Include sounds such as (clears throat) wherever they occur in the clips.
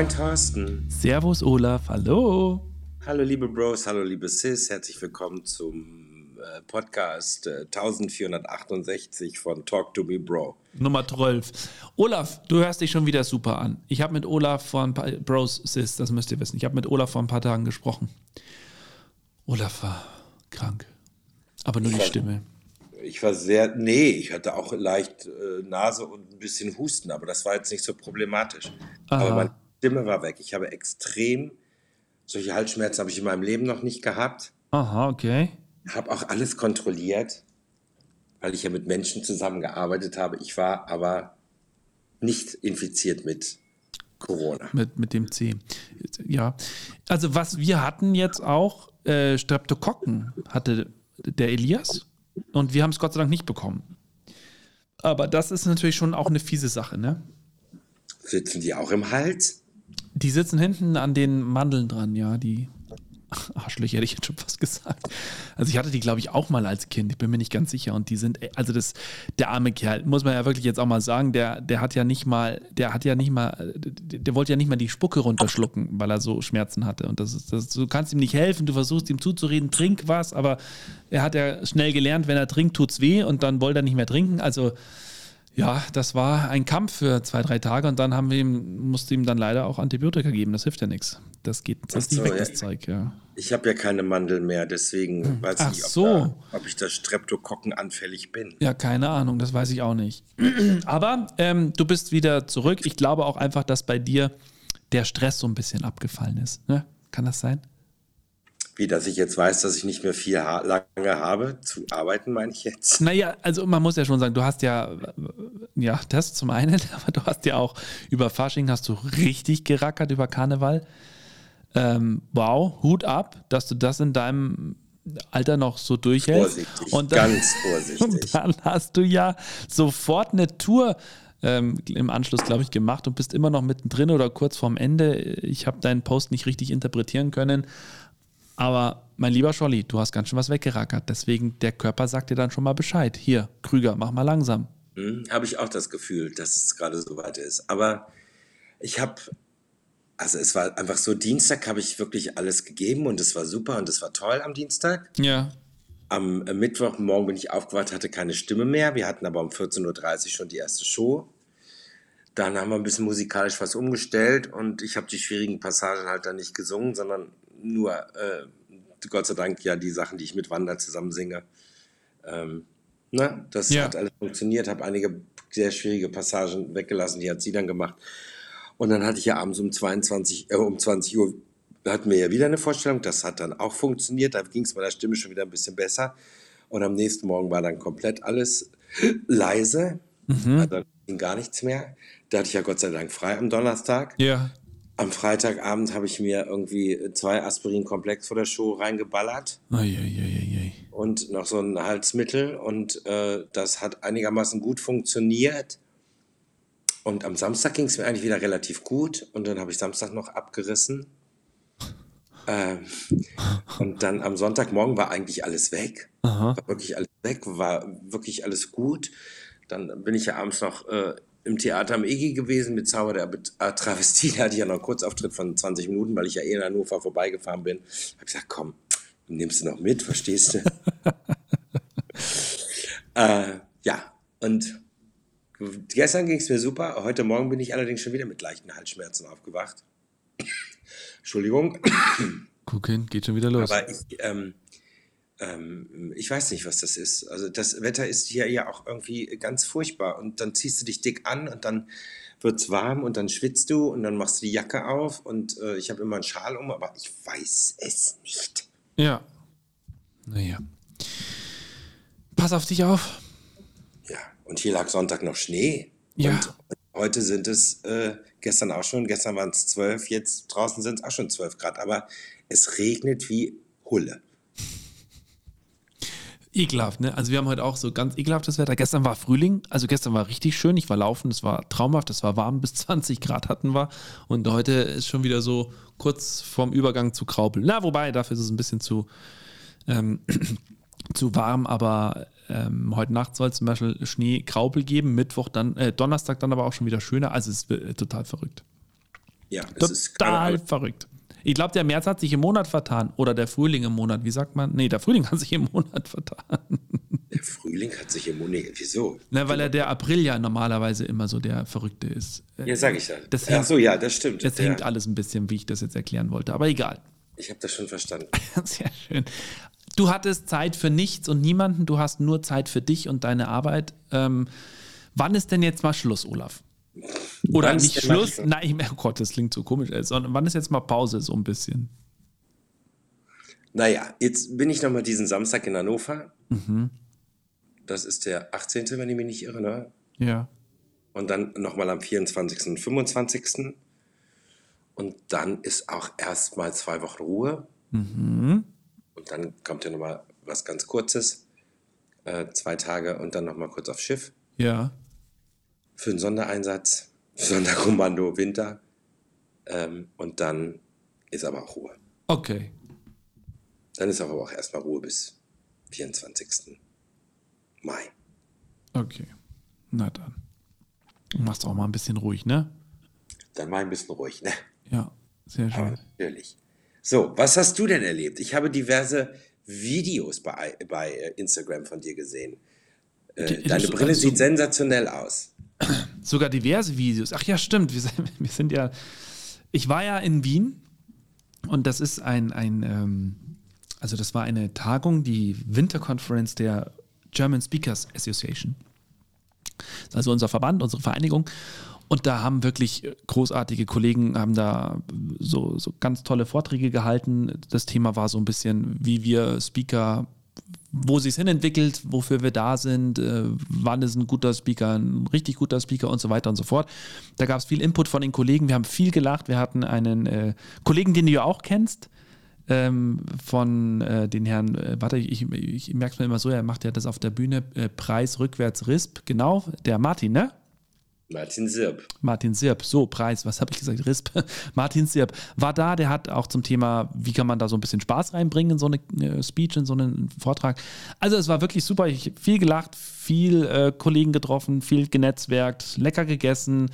Moin Thorsten. Servus Olaf, hallo. Hallo liebe Bros, hallo liebe Sis, herzlich willkommen zum äh, Podcast äh, 1468 von Talk to Me Bro. Nummer 12. Olaf, du hörst dich schon wieder super an. Ich habe mit Olaf vor ein paar Bros, Sis, das müsst ihr wissen. Ich habe mit Olaf vor ein paar Tagen gesprochen. Olaf war krank. Aber nur Ich die war- Stimme. Ich war sehr, nee, ich hatte auch leicht äh, Nase und ein bisschen Husten, aber das war jetzt nicht so problematisch. Aha. Aber meine Stimme war weg. Ich habe extrem, solche Halsschmerzen habe ich in meinem Leben noch nicht gehabt. Aha, okay. Habe auch alles kontrolliert, weil ich ja mit Menschen zusammengearbeitet habe. Ich war aber nicht infiziert mit Corona. Mit, mit dem C. Ja. Also, was wir hatten jetzt auch, äh, Streptokokken hatte der Elias und wir haben es Gott sei Dank nicht bekommen. Aber das ist natürlich schon auch eine fiese Sache, ne? Sitzen die auch im Hals? Die sitzen hinten an den Mandeln dran, ja, die (laughs) Arschlöcher hätte ich jetzt schon fast gesagt. Also ich hatte die, glaube ich, auch mal als Kind, ich bin mir nicht ganz sicher. Und die sind, also das, der arme Kerl, muss man ja wirklich jetzt auch mal sagen, der, der hat ja nicht mal, der hat ja nicht mal, der, wollte ja nicht mal die Spucke runterschlucken, weil er so Schmerzen hatte. Und das ist, das, du kannst ihm nicht helfen, du versuchst ihm zuzureden, trink was, aber er hat ja schnell gelernt, wenn er trinkt, tut's weh und dann wollte er nicht mehr trinken. Also ja, das war ein Kampf für zwei, drei Tage und dann haben wir ihm, musste ihm dann leider auch Antibiotika geben. Das hilft ja nichts. Das geht das Ach nicht so, weg, ja. das Zeug, ja. Ich habe ja keine Mandeln mehr, deswegen weiß ich Ach nicht, ob, so. da, ob ich da Streptokokken anfällig bin. Ja, keine Ahnung, das weiß ich auch nicht. (clears throat) Aber ähm, du bist wieder zurück. Ich glaube auch einfach, dass bei dir der Stress so ein bisschen abgefallen ist. Ne? Kann das sein? Wie, dass ich jetzt weiß, dass ich nicht mehr viel ha lange habe zu arbeiten, meine ich jetzt. Naja, also man muss ja schon sagen, du hast ja, ja, das zum einen, (laughs) aber du hast ja auch über Fasching hast du richtig gerackert, über Karneval. Ähm, wow, Hut ab, dass du das in deinem Alter noch so durchhältst. Vorsichtig, Und dann, ganz vorsichtig. (laughs) Und dann hast du ja sofort eine Tour ähm, im Anschluss, glaube ich, gemacht und bist immer noch mittendrin oder kurz vorm Ende. Ich habe deinen Post nicht richtig interpretieren können. Aber mein lieber Scholli, du hast ganz schön was weggerackert. Deswegen, der Körper sagt dir dann schon mal Bescheid. Hier, Krüger, mach mal langsam. Hm, habe ich auch das Gefühl, dass es gerade so weit ist. Aber ich habe, also es war einfach so, Dienstag habe ich wirklich alles gegeben und es war super und es war toll am Dienstag. Ja. Am äh, Mittwochmorgen bin ich aufgewacht, hatte keine Stimme mehr. Wir hatten aber um 14.30 Uhr schon die erste Show. Dann haben wir ein bisschen musikalisch was umgestellt und ich habe die schwierigen Passagen halt dann nicht gesungen, sondern nur, äh, Gott sei Dank, ja, die Sachen, die ich mit Wanda zusammen singe. Ähm, ne? Das Ja. hat alles funktioniert, habe einige sehr schwierige Passagen weggelassen, die hat sie dann gemacht. Und dann hatte ich ja abends um 22, äh, um 20 Uhr hatten wir ja wieder eine Vorstellung. Das hat dann auch funktioniert. Da ging es meiner Stimme schon wieder ein bisschen besser. Und am nächsten Morgen war dann komplett alles leise. Also dann ging gar nichts mehr. Da hatte ich ja Gott sei Dank frei am Donnerstag. Ja. Am Freitagabend habe ich mir irgendwie zwei Aspirin-Komplex vor der Show reingeballert Uiuiuiui. und noch so ein Halsmittel und äh, das hat einigermaßen gut funktioniert. Und am Samstag ging es mir eigentlich wieder relativ gut und dann habe ich Samstag noch abgerissen. Ähm, und dann am Sonntagmorgen war eigentlich alles weg. Aha. War wirklich alles weg, war wirklich alles gut. Dann bin ich ja abends noch äh, im Theater am EGI gewesen mit Zauber der äh, Travestie. (laughs) Da hatte ich ja noch einen Kurzauftritt von 20 Minuten, weil ich ja eh in Hannover vorbeigefahren bin. Habe gesagt, komm, nimmst du noch mit, verstehst du? (laughs) äh, ja, und gestern ging es mir super. Heute Morgen bin ich allerdings schon wieder mit leichten Halsschmerzen aufgewacht. (coughs) Entschuldigung. Guck hin, geht schon wieder los. Aber ich, ähm, ähm, ich weiß nicht, was das ist. Also das Wetter ist hier ja auch irgendwie ganz furchtbar. Und dann ziehst du dich dick an und dann wird's warm und dann schwitzt du und dann machst du die Jacke auf und äh, ich habe immer einen Schal um, aber ich weiß es nicht. Ja. Naja. Pass auf dich auf. Ja, und hier lag Sonntag noch Schnee. Ja. Und heute sind es, äh, gestern auch schon, gestern waren es zwölf, jetzt draußen sind es auch schon zwölf Grad, aber es regnet wie Hulle. Ekelhaft, ne? Also wir haben heute auch so ganz ekelhaftes Wetter. Gestern war Frühling, also gestern war richtig schön. Ich war laufen, es war traumhaft, es war warm, (laughs) bis 20 Grad hatten wir. Und heute ist schon wieder so kurz vorm Übergang zu Graupel. Na, wobei, dafür ist es ein bisschen zu, ähm, (clears throat) zu warm, aber ähm, heute Nacht soll es zum Beispiel Schnee Graupel geben, Mittwoch dann, äh, Donnerstag dann aber auch schon wieder schöner. Also es ist äh, total verrückt. Ja, es ist Total verrückt. Ich glaube, der März hat sich im Monat vertan. Oder der Frühling im Monat. Wie sagt man? Nee, der Frühling hat sich im Monat vertan. Der Frühling hat sich im Monat. Wieso? Na, weil er der April ja normalerweise immer so der Verrückte ist. Ja, sag ich ja. Das Ach so, ja, das stimmt. Jetzt ja, hängt alles ein bisschen, wie ich das jetzt erklären wollte. Aber egal. ich habe das schon verstanden. (laughs) Sehr schön. Du hattest Zeit für nichts und niemanden. Du hast nur Zeit für dich und deine Arbeit. Ähm, wann ist denn jetzt mal Schluss, Olaf? Oder nicht Schluss? Schluss? Nein, oh Gott, das klingt so komisch. äh, Sondern wann ist jetzt mal Pause, so ein bisschen? Naja, jetzt bin ich nochmal diesen Samstag in Hannover. Mhm. Das ist der 18., wenn ich mich nicht irre, ne? Ja. Und dann nochmal am 24. und 25. Und dann ist auch erstmal zwei Wochen Ruhe. Mhm. Und dann kommt ja nochmal was ganz Kurzes. Äh, zwei Tage und dann nochmal kurz aufs Schiff Ja. Für einen Sondereinsatz. (laughs) Sonderkommando Winter. Ähm, und dann ist aber auch Ruhe. Okay. Dann ist aber auch erstmal Ruhe bis 24. Mai. Okay. Na dann. Du machst auch mal ein bisschen ruhig, ne? Dann mal ein bisschen ruhig, ne? Ja, sehr schön. Natürlich. So, was hast du denn erlebt? Ich habe diverse Videos bei, bei äh, Instagram von dir gesehen. Äh, deine Brille sieht sensationell aus. Sogar diverse Videos. Ach ja, stimmt. Wir sind, (laughs) wir sind ja. Ich war ja in Wien und das ist ein, ein ähm, also das war eine Tagung, die Winterkonferenz der German Speakers Association. Also unser Verband, unsere Vereinigung. Und da haben wirklich großartige Kollegen, haben da so, so ganz tolle Vorträge gehalten. Das Thema war so ein bisschen, wie wir Speaker, wo sich hin entwickelt, wofür wir da sind, äh, wann ist ein guter Speaker, ein richtig guter Speaker und so weiter und so fort. Da gab es viel Input von den Kollegen. Wir haben viel gelacht. Wir hatten einen äh, Kollegen, den du ja auch kennst, ähm, von äh, den Herrn, äh, warte, ich, ich, ich merke es mir immer so, er macht ja das auf der Bühne, äh, Preis rückwärts RISP, genau, der Martin, ne? Martin Sirp. Martin Sirp, so Preis, was habe ich gesagt? RISP. (laughs) Martin Sirp war da, der hat auch zum Thema, wie kann man da so ein bisschen Spaß reinbringen in so eine äh, Speech, in so einen Vortrag. Also es war wirklich super, ich hab viel gelacht, viel äh, Kollegen getroffen, viel genetzwerkt, lecker gegessen.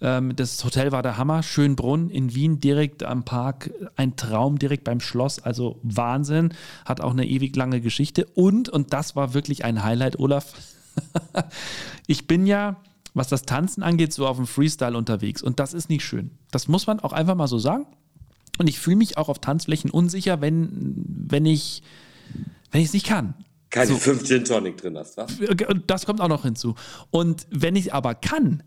Ähm, das Hotel war der Hammer, Schönbrunn in Wien, direkt am Park, ein Traum direkt beim Schloss, also Wahnsinn, hat auch eine ewig lange Geschichte und, und das war wirklich ein Highlight, Olaf, (laughs) ich bin ja, was das Tanzen angeht, so auf dem Freestyle unterwegs. Und das ist nicht schön. Das muss man auch einfach mal so sagen. Und ich fühle mich auch auf Tanzflächen unsicher, wenn, wenn ich wenn ich es nicht kann. Keine So. fünf Gin Tonic drin hast, was? Und das kommt auch noch hinzu. Und wenn ich aber kann,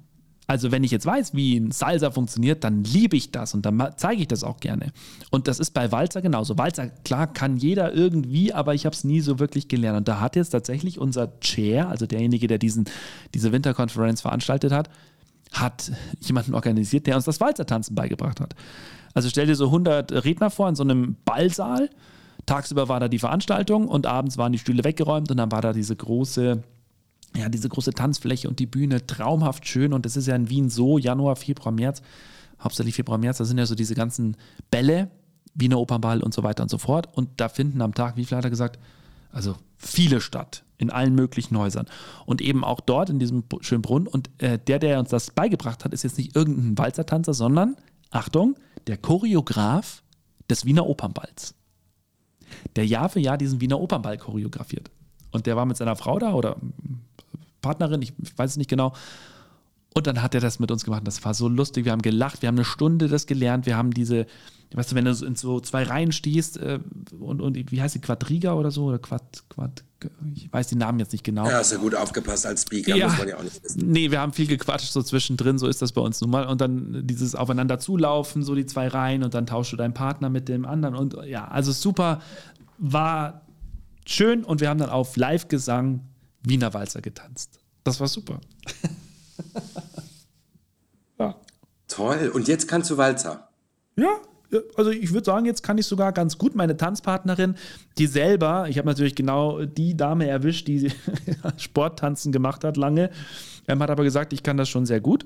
also wenn ich jetzt weiß, wie ein Salsa funktioniert, dann liebe ich das und dann zeige ich das auch gerne. Und das ist bei Walzer genauso. Walzer, klar, kann jeder irgendwie, aber ich habe es nie so wirklich gelernt. Und da hat jetzt tatsächlich unser Chair, also derjenige, der diesen, diese Winterkonferenz veranstaltet hat, hat jemanden organisiert, der uns das Walzertanzen beigebracht hat. Also stell dir so 100 Redner vor in so einem Ballsaal. Tagsüber war da die Veranstaltung und abends waren die Stühle weggeräumt und dann war da diese große, ja, diese große Tanzfläche und die Bühne traumhaft schön. Und das ist ja in Wien so, Januar, Februar, März, hauptsächlich Februar, März, da sind ja so diese ganzen Bälle, Wiener Opernball und so weiter und so fort. Und da finden am Tag, wie viel hat er gesagt? Also viele statt, in allen möglichen Häusern. Und eben auch dort in diesem Schönbrunn. Und äh, der, der uns das beigebracht hat, ist jetzt nicht irgendein Walzertanzer, sondern, Achtung, der Choreograf des Wiener Opernballs der Jahr für Jahr diesen Wiener Opernball choreografiert. Und der war mit seiner Frau da oder Partnerin, ich weiß es nicht genau. Und dann hat er das mit uns gemacht. Das war so lustig. Wir haben gelacht, wir haben eine Stunde das gelernt. Wir haben diese, weißt du, wenn du in so zwei Reihen stehst äh, und, und wie heißt die, Quadriga oder so? Oder Quad, Quad, ich weiß die Namen jetzt nicht genau. Ja, hast du gut aufgepasst als Speaker, Ja. muss man ja auch nicht wissen. Nee, wir haben viel gequatscht so zwischendrin, so ist das bei uns nun mal. Und dann dieses Aufeinander zulaufen, so die zwei Reihen und dann tauschst du deinen Partner mit dem anderen. Und ja, also super, war schön und wir haben dann auf Live-Gesang Wiener Walzer getanzt. Das war super. (laughs) ja. Toll. Und jetzt kannst du Walzer. Ja, also ich würde sagen, jetzt kann ich sogar ganz gut. Meine Tanzpartnerin, die selber, ich habe natürlich genau die Dame erwischt, die (laughs) Sporttanzen gemacht hat lange, ähm, hat aber gesagt, ich kann das schon sehr gut.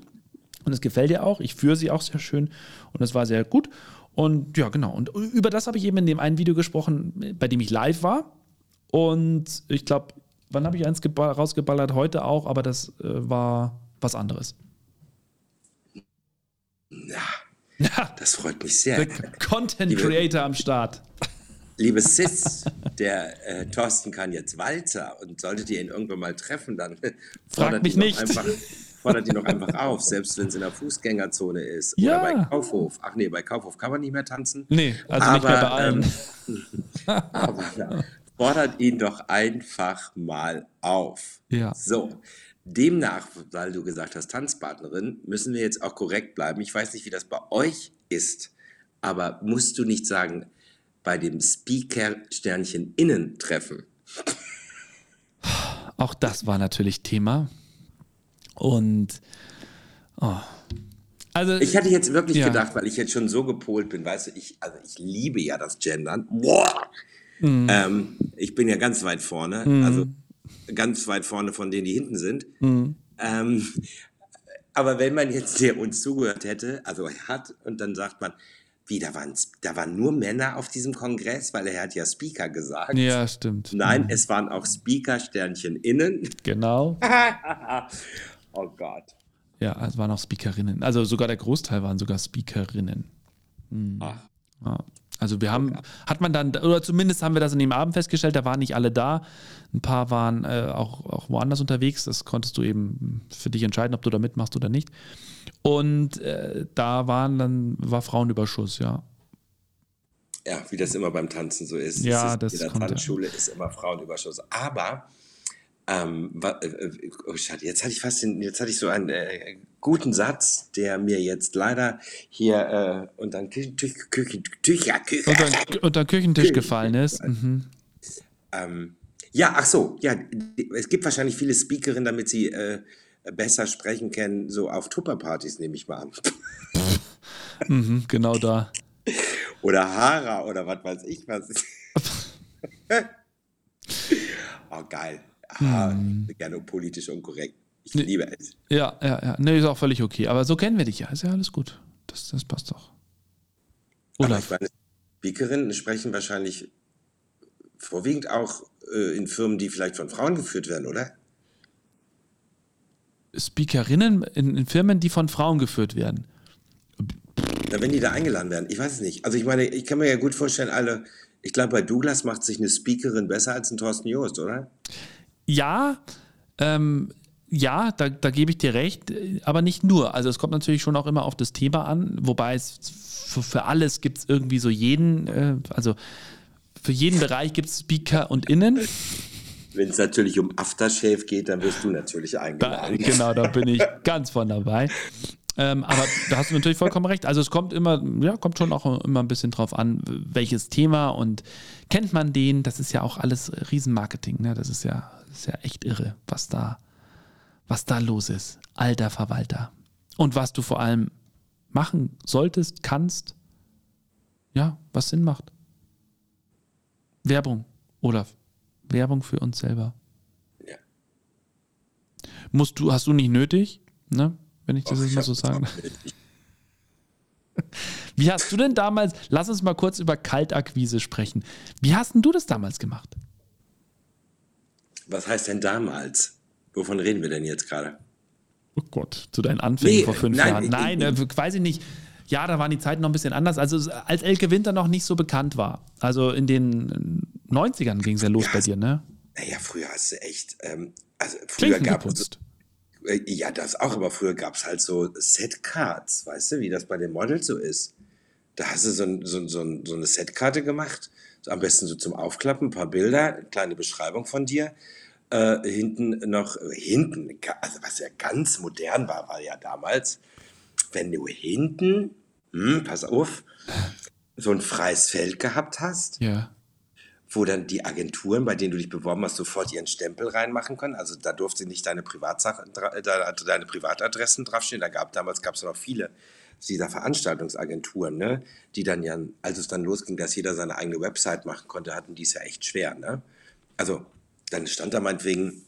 Und es gefällt ihr auch. Ich führe sie auch sehr schön und es war sehr gut. Und ja, genau. Und über das habe ich eben in dem einen Video gesprochen, bei dem ich live war. Und ich glaube, wann habe ich eins geba- rausgeballert? Heute auch, aber das äh, war was anderes. Ja. (laughs) Das freut mich sehr. Content liebe, Creator am Start. Liebe Sis, (laughs) der äh, Thorsten kann jetzt Walzer und solltet ihr ihn irgendwann mal treffen, dann (laughs) fragt mich nicht. Einfach, fordert ihn noch einfach auf, selbst wenn es in der Fußgängerzone ist ja. oder bei Kaufhof. Ach nee, bei Kaufhof kann man nicht mehr tanzen. Nee, also aber, nicht mehr bei allen. Ähm, aber fordert ihn doch einfach mal auf. Ja. So. Demnach, weil du gesagt hast, Tanzpartnerin, müssen wir jetzt auch korrekt bleiben. Ich weiß nicht, wie das bei euch ist, aber musst du nicht sagen, bei dem Speaker-Sternchen innen treffen? Auch das war natürlich Thema. Und oh. also, ich hatte jetzt wirklich ja. gedacht, weil ich jetzt schon so gepolt bin, weißt du, ich, also ich liebe ja das Gendern. Boah! Mhm. Ähm, ich bin ja ganz weit vorne, mhm. also ganz weit vorne von denen, die hinten sind. Mhm. Ähm, aber wenn man jetzt der uns zugehört hätte, also hat, und dann sagt man, wie, da waren, da waren nur Männer auf diesem Kongress, weil er hat ja Speaker gesagt. Ja, stimmt. Nein, mhm. es waren auch Speaker-Sternchen innen. Genau. (laughs) oh Gott. Ja, es waren auch Speakerinnen. Also sogar der Großteil waren sogar Speakerinnen. Mhm. Ach. Ja. Also wir haben, hat man dann, oder zumindest haben wir das an dem Abend festgestellt, da waren nicht alle da. Ein paar waren äh, auch, auch woanders unterwegs. Das konntest du eben für dich entscheiden, ob du da mitmachst oder nicht. Und äh, da waren dann, war Frauenüberschuss, ja. Ja, wie das immer beim Tanzen so ist. Ja, ist, das In der Tanzschule ja. ist immer Frauenüberschuss. Aber ähm, äh, oh, jetzt hatte ich fast den, jetzt hatte ich so einen äh, guten Satz, der mir jetzt leider hier äh, unter den Küchen, Küchen, Küchen, Küchen, unter, unter Küchentisch gefallen ist. Mhm. Ähm, ja, ach so, ja, es gibt wahrscheinlich viele Speakerinnen, damit sie äh, besser sprechen können, so auf Tupperpartys, nehme ich mal an. (laughs) mhm, genau da. Oder Hara oder was weiß ich was. (laughs) (laughs) oh, geil. Ah, hm. gerne politisch unkorrekt. Ich nee, liebe es. Ja, ja, ja. Nee, ist auch völlig okay. Aber so kennen wir dich ja. Ist ja alles gut. Das, das passt doch. Aber ich meine, Speakerinnen sprechen wahrscheinlich vorwiegend auch äh, in Firmen, die vielleicht von Frauen geführt werden, oder? Speakerinnen in, in Firmen, die von Frauen geführt werden. Na, wenn die da eingeladen werden, ich weiß es nicht. Also ich meine, ich kann mir ja gut vorstellen, alle, ich glaube, bei Douglas macht sich eine Speakerin besser als ein Thorsten Joost, oder? Ja, ähm, ja, da, da gebe ich dir recht, aber nicht nur. Also es kommt natürlich schon auch immer auf das Thema an, wobei es für, für alles gibt es irgendwie so jeden, äh, also für jeden Bereich gibt es Speaker und Innen. Wenn es natürlich um Aftershave geht, dann wirst du natürlich eingeladen. Da, genau, da bin ich ganz von dabei. Ähm, aber da hast du natürlich vollkommen recht. Also es kommt immer, ja, kommt schon auch immer ein bisschen drauf an, welches Thema und kennt man den, das ist ja auch alles Riesenmarketing, ne? Das ist ja, ist ja echt irre, was da, was da los ist. Alter Verwalter. Und was du vor allem machen solltest, kannst, ja, was Sinn macht. Werbung, Olaf. Werbung für uns selber. Ja. Musst du, hast du nicht nötig, ne? Wenn ich das Och, jetzt mal so sagen Wie hast du denn damals, lass uns mal kurz über Kaltakquise sprechen. Wie hast denn du das damals gemacht? Was heißt denn damals? Wovon reden wir denn jetzt gerade? Oh Gott, zu deinen Anfängen nee, vor fünf nein, Jahren. Nein, ich, ich, äh, weiß ich nicht. Ja, da waren die Zeiten noch ein bisschen anders. Also als Elke Winter noch nicht so bekannt war. Also in den 90ern ging es ja los ja, bei dir, ne? Naja, früher hast du echt, ähm, also früher gab es. Äh, ja, das auch, aber früher gab es halt so Setcards, weißt du, wie das bei den Models so ist. Da hast du so, ein, so, so, so eine Setkarte gemacht, so am besten so zum Aufklappen, ein paar Bilder, eine kleine Beschreibung von dir äh, hinten noch, hinten, also was ja ganz modern war, war ja damals, wenn du hinten, hm, pass auf, so ein freies Feld gehabt hast, ja. wo dann die Agenturen, bei denen du dich beworben hast, sofort ihren Stempel reinmachen können. Also da durfte nicht deine Privatsachen, deine Privatadressen draufstehen. Da gab damals gab es noch viele dieser Veranstaltungsagenturen, ne, die dann ja, als es dann losging, dass jeder seine eigene Website machen konnte, hatten die es ja echt schwer, ne? Also dann stand da meinetwegen,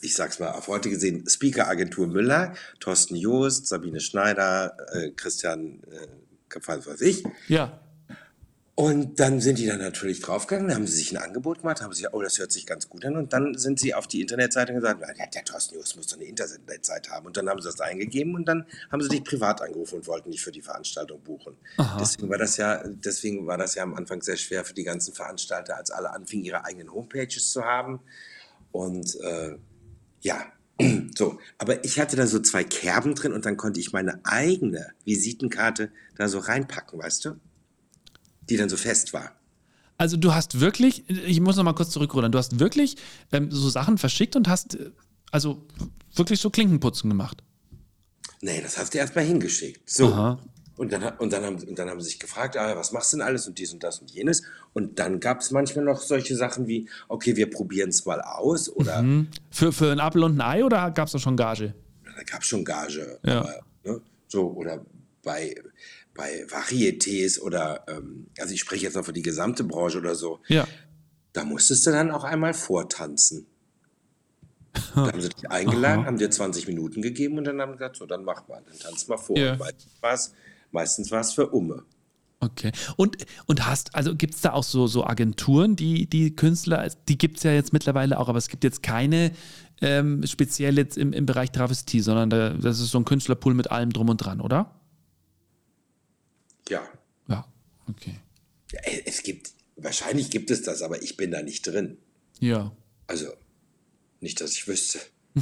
ich sag's mal auf heute gesehen, Speaker-Agentur Müller, Thorsten Joost, Sabine Schneider, äh, Christian, äh, was weiß ich. Ja. Und dann sind die dann natürlich draufgegangen, haben sie sich ein Angebot gemacht, haben sie gesagt, oh, das hört sich ganz gut an. Und dann sind sie auf die Internetseite und gesagt, ja, der Thorsten News muss doch eine Internetseite haben. Und dann haben sie das eingegeben und dann haben sie dich privat angerufen und wollten dich für die Veranstaltung buchen. Aha. Deswegen war das ja, deswegen war das ja am Anfang sehr schwer für die ganzen Veranstalter, als alle anfingen, ihre eigenen Homepages zu haben. Und äh, ja, (clears throat) so, aber ich hatte da so zwei Kerben drin und dann konnte ich meine eigene Visitenkarte da so reinpacken, weißt du? Die dann so fest war. Also du hast wirklich, ich muss noch mal kurz zurückrudern, du hast wirklich ähm, so Sachen verschickt und hast äh, also wirklich so Klinkenputzen gemacht. Nee, das hast du erst mal hingeschickt. So. Aha. Und dann, und, dann haben, und dann haben sie sich gefragt, ah, was machst du denn alles und dies und das und jenes. Und dann gab es manchmal noch solche Sachen wie, okay, wir probieren es mal aus. Oder mhm. für, für ein Apfel und ein Ei oder gab es da schon Gage? Da gab es schon Gage. Ja. Aber, ne, so, oder bei, bei Varietés oder, ähm, also ich spreche jetzt noch für die gesamte Branche oder so, ja. da musstest du dann auch einmal vortanzen. (laughs) Da haben sie dich eingeladen, Aha. haben dir 20 Minuten gegeben und dann haben sie gesagt, so, dann mach mal, dann tanz mal vor. Ja. Meistens war es für Umme. Okay. Und, und hast, also gibt es da auch so, so Agenturen, die, die Künstler, die gibt es ja jetzt mittlerweile auch, aber es gibt jetzt keine ähm, speziell jetzt im, im Bereich Travestie, sondern da, das ist so ein Künstlerpool mit allem drum und dran, oder? Ja. Ja, okay. Ja, es gibt, wahrscheinlich gibt es das, aber ich bin da nicht drin. Ja. Also, nicht, dass ich wüsste. (laughs)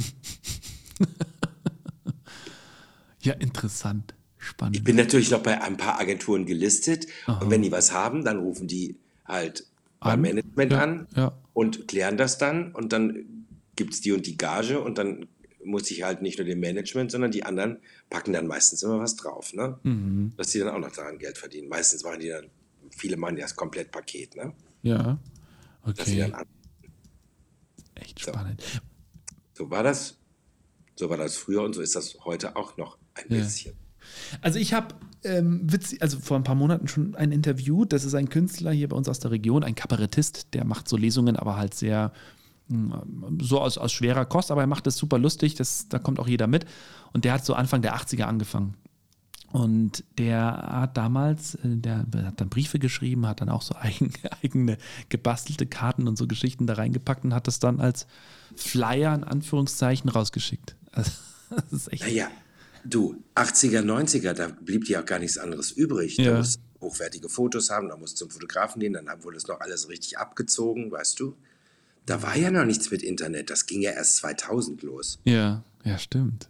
ja, interessant. Spannend. Ich bin natürlich noch bei ein paar Agenturen gelistet Aha. und wenn die was haben, dann rufen die halt beim Management ja, an ja. und klären das dann und dann gibt es die und die Gage und dann muss ich halt nicht nur dem Management, sondern die anderen packen dann meistens immer was drauf, ne? Mhm. Dass die dann auch noch daran Geld verdienen. Meistens machen die dann, viele machen ja das Komplettpaket, ne? Ja. Okay. Echt spannend. So. so. war das. So war das früher und so ist das heute auch noch ein ja. bisschen. Also ich habe ähm, also vor ein paar Monaten schon ein Interview. Das ist ein Künstler hier bei uns aus der Region, ein Kabarettist, der macht so Lesungen, aber halt sehr so aus, aus schwerer Kost, aber er macht das super lustig, das, da kommt auch jeder mit. Und der hat so Anfang der 80er angefangen. Und der hat damals, äh, der hat dann Briefe geschrieben, hat dann auch so (laughs) eigen, eigene gebastelte Karten und so Geschichten da reingepackt und hat das dann als Flyer in Anführungszeichen rausgeschickt. Also, (laughs) das ist echt. Naja, du, 80er, 90er, da blieb dir auch gar nichts anderes übrig. Ja. Da musst du hochwertige Fotos haben, da musst du zum Fotografen gehen, dann wurde es noch alles richtig abgezogen, weißt du? Da war ja noch nichts mit Internet. Das ging ja erst 2000 los. Ja, ja, stimmt.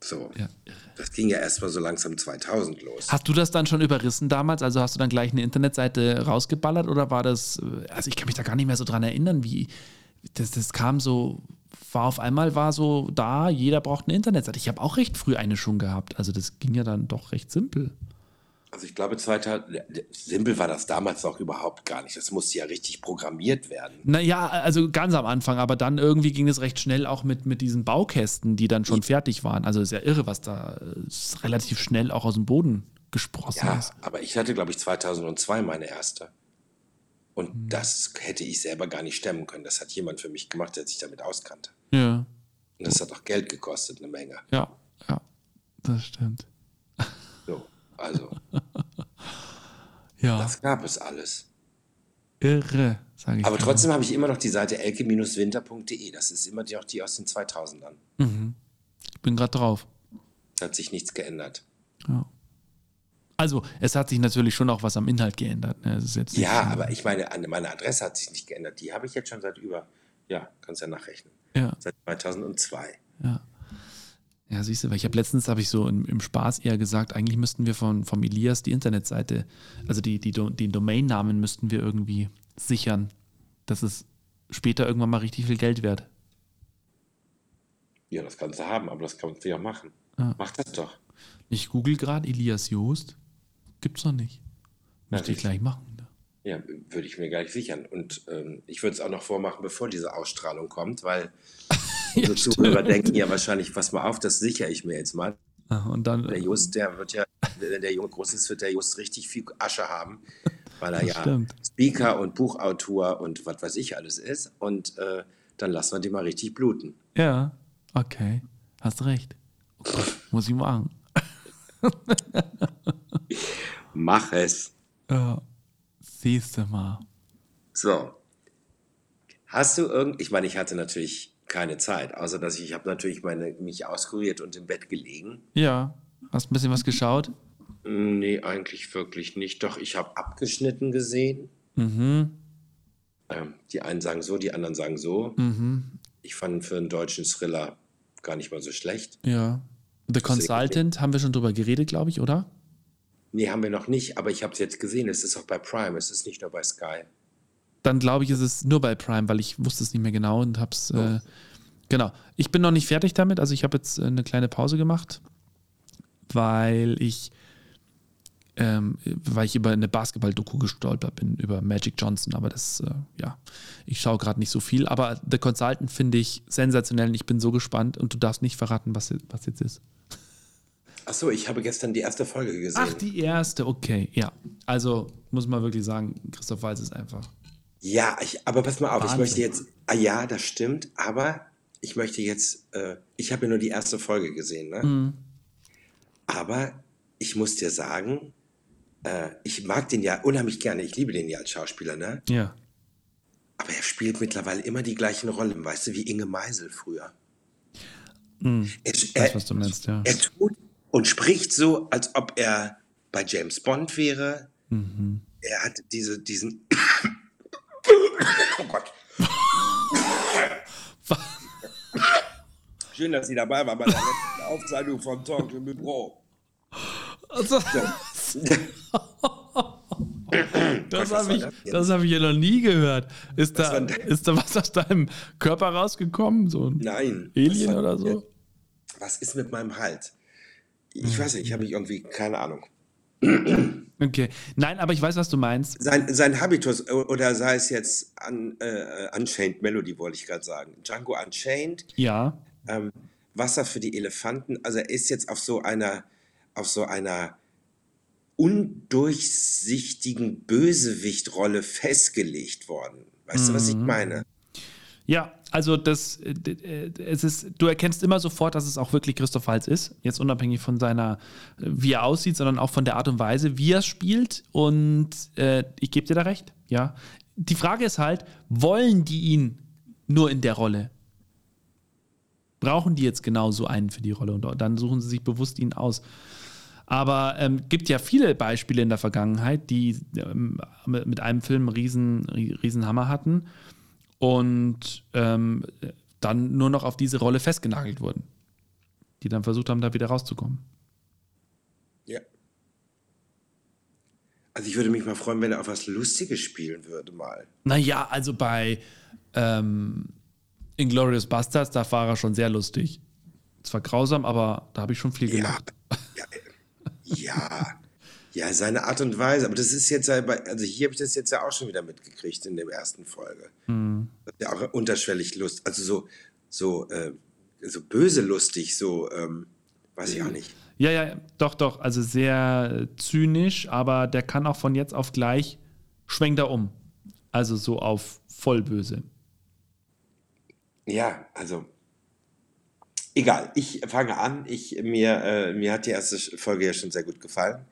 So. Ja. Das ging ja erst mal so langsam 2000 los. Hast du das dann schon überrissen damals? Also hast du dann gleich eine Internetseite rausgeballert oder war das, also ich kann mich da gar nicht mehr so dran erinnern, wie das, das kam so, war auf einmal war so da, jeder braucht eine Internetseite. Ich habe auch recht früh eine schon gehabt. Also das ging ja dann doch recht simpel. Also ich glaube, 2000, simpel war das damals noch überhaupt gar nicht. Das musste ja richtig programmiert werden. Naja, also ganz am Anfang, aber dann irgendwie ging es recht schnell auch mit, mit diesen Baukästen, die dann schon ja. fertig waren. Also ist ja irre, was da relativ schnell auch aus dem Boden gesprossen ja, ist. aber ich hatte, glaube ich, 2002 meine erste. Und hm. das hätte ich selber gar nicht stemmen können. Das hat jemand für mich gemacht, der sich damit auskannte. Ja. Und das hat auch Geld gekostet, eine Menge. Ja, ja, das stimmt. So. Also, (laughs) ja. das gab es alles. Irre, sage ich. Aber trotzdem habe ich immer noch die Seite elke-winter.de. Das ist immer die, auch die aus den 2000ern. Mhm. Ich bin gerade drauf. Hat sich nichts geändert. Ja. Also, es hat sich natürlich schon auch was am Inhalt geändert. Ne? ja, aber ich meine, meine Adresse hat sich nicht geändert. Die habe ich jetzt schon seit über, ja, kannst ja nachrechnen. Ja. Seit 2002. Ja. Ja, siehst du, weil ich habe letztens, habe ich so im, im, Spaß eher gesagt, eigentlich müssten wir von, vom Elias die Internetseite, also die, die, den Domainnamen müssten wir irgendwie sichern, dass es später irgendwann mal richtig viel Geld wert. Ja, das kannst du haben, aber das kannst du ja machen. Ja. Mach das doch. Ich google gerade Elias Joost. Gibt's noch nicht. Müsste ich gleich machen. Ja, würde ich mir gleich sichern. Und ähm, ich würde es auch noch vormachen, bevor diese Ausstrahlung kommt, weil (laughs) ja, unsere Zuhörer denken ja wahrscheinlich, pass mal auf, das sichere ich mir jetzt mal. Ach, und dann, der Just, der wird ja, wenn der Junge groß ist, wird der Just richtig viel Asche haben, weil er ja stimmt. Speaker und Buchautor und was weiß ich alles ist. Und äh, dann lassen wir den mal richtig bluten. Ja, okay. Hast recht. Oh muss ich machen. Mach es. Ja. Siehst du mal. So. Hast du irgend, ich meine, ich hatte natürlich keine Zeit, außer dass ich, ich habe natürlich meine, mich auskuriert und im Bett gelegen. Ja. Hast ein bisschen was geschaut? Nee, eigentlich wirklich nicht. Doch, ich habe abgeschnitten gesehen. Mhm. Ähm, die einen sagen so, die anderen sagen so. Mhm. Ich fand für einen deutschen Thriller gar nicht mal so schlecht. Ja. The Consultant haben wir schon drüber geredet, glaube ich, oder? Nee, haben wir noch nicht, aber ich habe es jetzt gesehen. Es ist auch bei Prime, es ist nicht nur bei Sky. Dann glaube ich, ist es nur bei Prime, weil ich wusste es nicht mehr genau und habe es. Äh, genau. Ich bin noch nicht fertig damit, also ich habe jetzt äh, eine kleine Pause gemacht, weil ich ähm, weil ich über eine Basketball-Doku gestolpert bin, über Magic Johnson. Aber das, äh, ja, ich schaue gerade nicht so viel. Aber The Consultant finde ich sensationell und ich bin so gespannt und du darfst nicht verraten, was, was jetzt ist. Achso, ich habe gestern die erste Folge gesehen. Ach, die erste, okay, ja. Also muss man wirklich sagen, Christoph Walz ist einfach. Ja, ich, aber pass mal auf, Wahnsinn. ich möchte jetzt, ah ja, das stimmt, aber ich möchte jetzt, äh, ich habe ja nur die erste Folge gesehen, ne? Mhm. Aber ich muss dir sagen, äh, ich mag den ja unheimlich gerne, ich liebe den ja als Schauspieler, ne? Ja. Aber er spielt mittlerweile immer die gleichen Rollen, weißt du, wie Inge Meisel früher. Mhm. Er, Ich er, weiß, was du meinst, ja. er tut und spricht so, als ob er bei James Bond wäre. Mhm. Er hat diese, diesen. (coughs) oh Gott. (laughs) Schön, dass Sie dabei waren bei der letzten Aufzeichnung vom Talk mit Bro. Also, (laughs) das was habe war ich, das das hab ich ja noch nie gehört. Ist da, war das? ist da was aus deinem Körper rausgekommen? So ein Nein. Alien war- oder so? Was ist mit meinem Hals? Ich weiß nicht, ich habe mich irgendwie, keine Ahnung. Okay. Nein, aber ich weiß, was du meinst. Sein, sein Habitus, oder sei es jetzt un, äh, Unchained Melody, wollte ich gerade sagen. Django Unchained, Ja. ähm, Wasser für die Elefanten. Also er ist jetzt auf so einer, auf so einer undurchsichtigen Bösewichtrolle festgelegt worden. Weißt du, was ich Mhm. meine? Ja, also das, äh, äh, es ist, du erkennst immer sofort, dass es auch wirklich Christoph Waltz ist. Jetzt unabhängig von seiner, äh, wie er aussieht, sondern auch von der Art und Weise, wie er spielt. Und äh, ich gebe dir da recht. Ja. Die Frage ist halt, wollen die ihn nur in der Rolle? Brauchen die jetzt genau so einen für die Rolle? Und dann suchen sie sich bewusst ihn aus. Aber ähm, gibt ja viele Beispiele in der Vergangenheit, die ähm, mit mit einem Film einen riesen, riesen Hammer hatten und ähm, dann nur noch auf diese Rolle festgenagelt wurden. Die dann versucht haben, da wieder rauszukommen. Ja. Also ich würde mich mal freuen, wenn er auf was Lustiges spielen würde mal. Naja, also bei ähm, Inglourious Bastards, da war er schon sehr lustig. Zwar grausam, aber da habe ich schon viel Ja, gelacht. ja, äh, ja, (laughs) ja, seine Art und Weise. Aber das ist jetzt, ja bei- also hier habe ich das jetzt ja auch schon wieder mitgekriegt in der ersten Folge. Mhm. Ja, auch unterschwellig Lust, also so, so, äh, so böse lustig, so, ähm, weiß ich auch nicht. Ja, ja, doch, doch. Also sehr zynisch, aber der kann auch von jetzt auf gleich schwenkt er um. Also so auf voll böse. Ja, also egal. Ich fange an. Ich, mir, äh, mir hat die erste Folge ja schon sehr gut gefallen.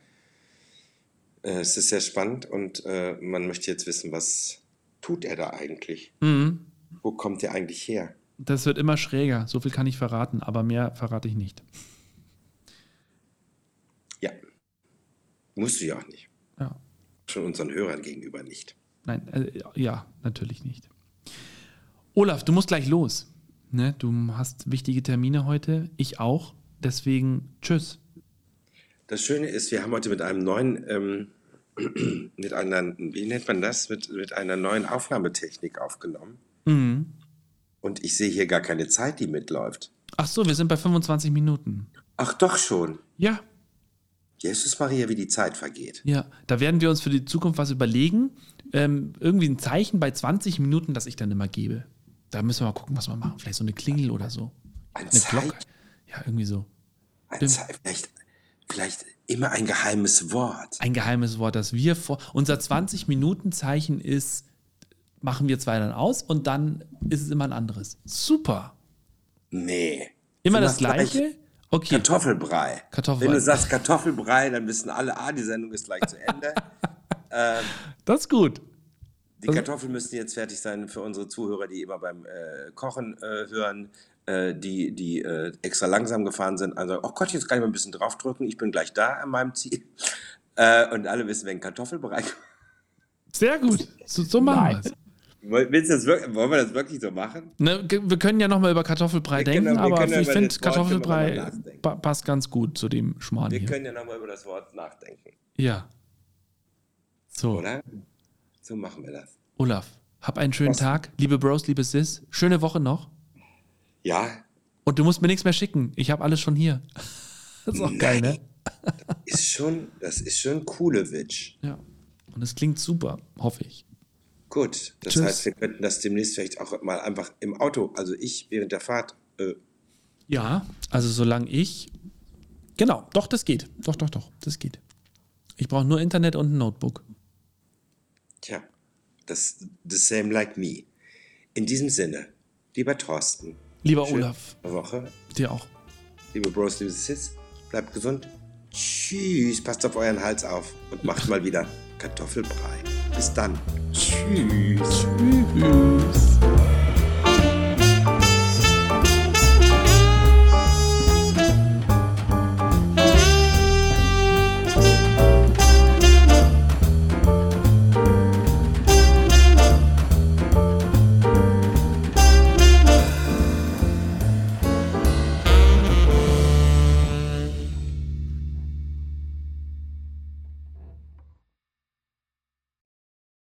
Äh, es ist sehr spannend und äh, man möchte jetzt wissen, was tut er da eigentlich? Mhm. Wo kommt er eigentlich her? Das wird immer schräger. So viel kann ich verraten, aber mehr verrate ich nicht. Ja, musst du ja auch nicht. Ja. Schon unseren Hörern gegenüber nicht. Nein, äh, ja, natürlich nicht. Olaf, du musst gleich los. Ne? Du hast wichtige Termine heute. Ich auch. Deswegen tschüss. Das Schöne ist, wir haben heute mit einem neuen, ähm, mit einer, wie nennt man das, mit, mit einer neuen Aufnahmetechnik aufgenommen. Mhm. Und ich sehe hier gar keine Zeit, die mitläuft. Ach so, wir sind bei 25 Minuten. Ach doch schon. Ja, Jesus Maria, wie die Zeit vergeht. ja. Da werden wir uns für die Zukunft was überlegen. Ähm, irgendwie ein Zeichen bei 20 Minuten, das ich dann immer gebe. Da müssen wir mal gucken, was wir machen. Vielleicht so eine Klingel oder so. Ein Eine Zeichen. Glocke. Ja, irgendwie so. Ein Ze vielleicht, vielleicht immer ein geheimes Wort. Ein geheimes Wort, das wir vor. Unser 20-Minuten-Zeichen ist, machen wir zwei dann aus und dann ist es immer ein anderes. Super. Nee. Immer das gleiche? Okay. Kartoffelbrei. Kartoffelbrei. Wenn du sagst Kartoffelbrei, dann wissen alle, ah, die Sendung ist gleich zu Ende. ähm, (laughs) Das ist gut. Die Kartoffeln müssten jetzt fertig sein für unsere Zuhörer, die immer beim äh, Kochen äh, hören, äh, die, die äh, extra langsam gefahren sind. Also, oh Gott, jetzt kann ich mal ein bisschen draufdrücken, ich bin gleich da an meinem Ziel. (laughs) Äh, und alle wissen, wenn Kartoffelbereich. Sehr gut. So, so machen wir es. Willst du das wirklich, wollen wir das wirklich so machen? Ne, wir können ja nochmal über Kartoffelbrei Wir denken, können- aber ich finde Kartoffelbrei pa passt ganz gut zu dem Schmarrn Wir hier. können ja nochmal über das Wort nachdenken, Ja. So, oder? So machen wir das. Olaf, hab einen schönen Was? Tag. Liebe Bros, liebe Sis, schöne Woche noch. Ja, Und du musst mir nichts mehr schicken. Ich habe alles schon hier. (laughs) Das ist auch geil, ne? ist schon, das ist schon Kulewitsch. Ja. Und es klingt super, hoffe ich. Gut, das Tschüss. heißt, wir könnten das demnächst vielleicht auch mal einfach im Auto, also ich während der Fahrt, äh, Ja, also solange ich. Genau, doch, das geht. Doch, doch, doch, das geht. Ich brauche nur Internet und ein Notebook. Tja, das the same like me. In diesem Sinne, lieber Thorsten, Lieber Olaf, Woche, dir auch. liebe Bros, liebe Sis, bleibt gesund. Tschüss, passt auf euren Hals auf und macht mal wieder Kartoffelbrei. Bis dann. Tschüss. Tschüss.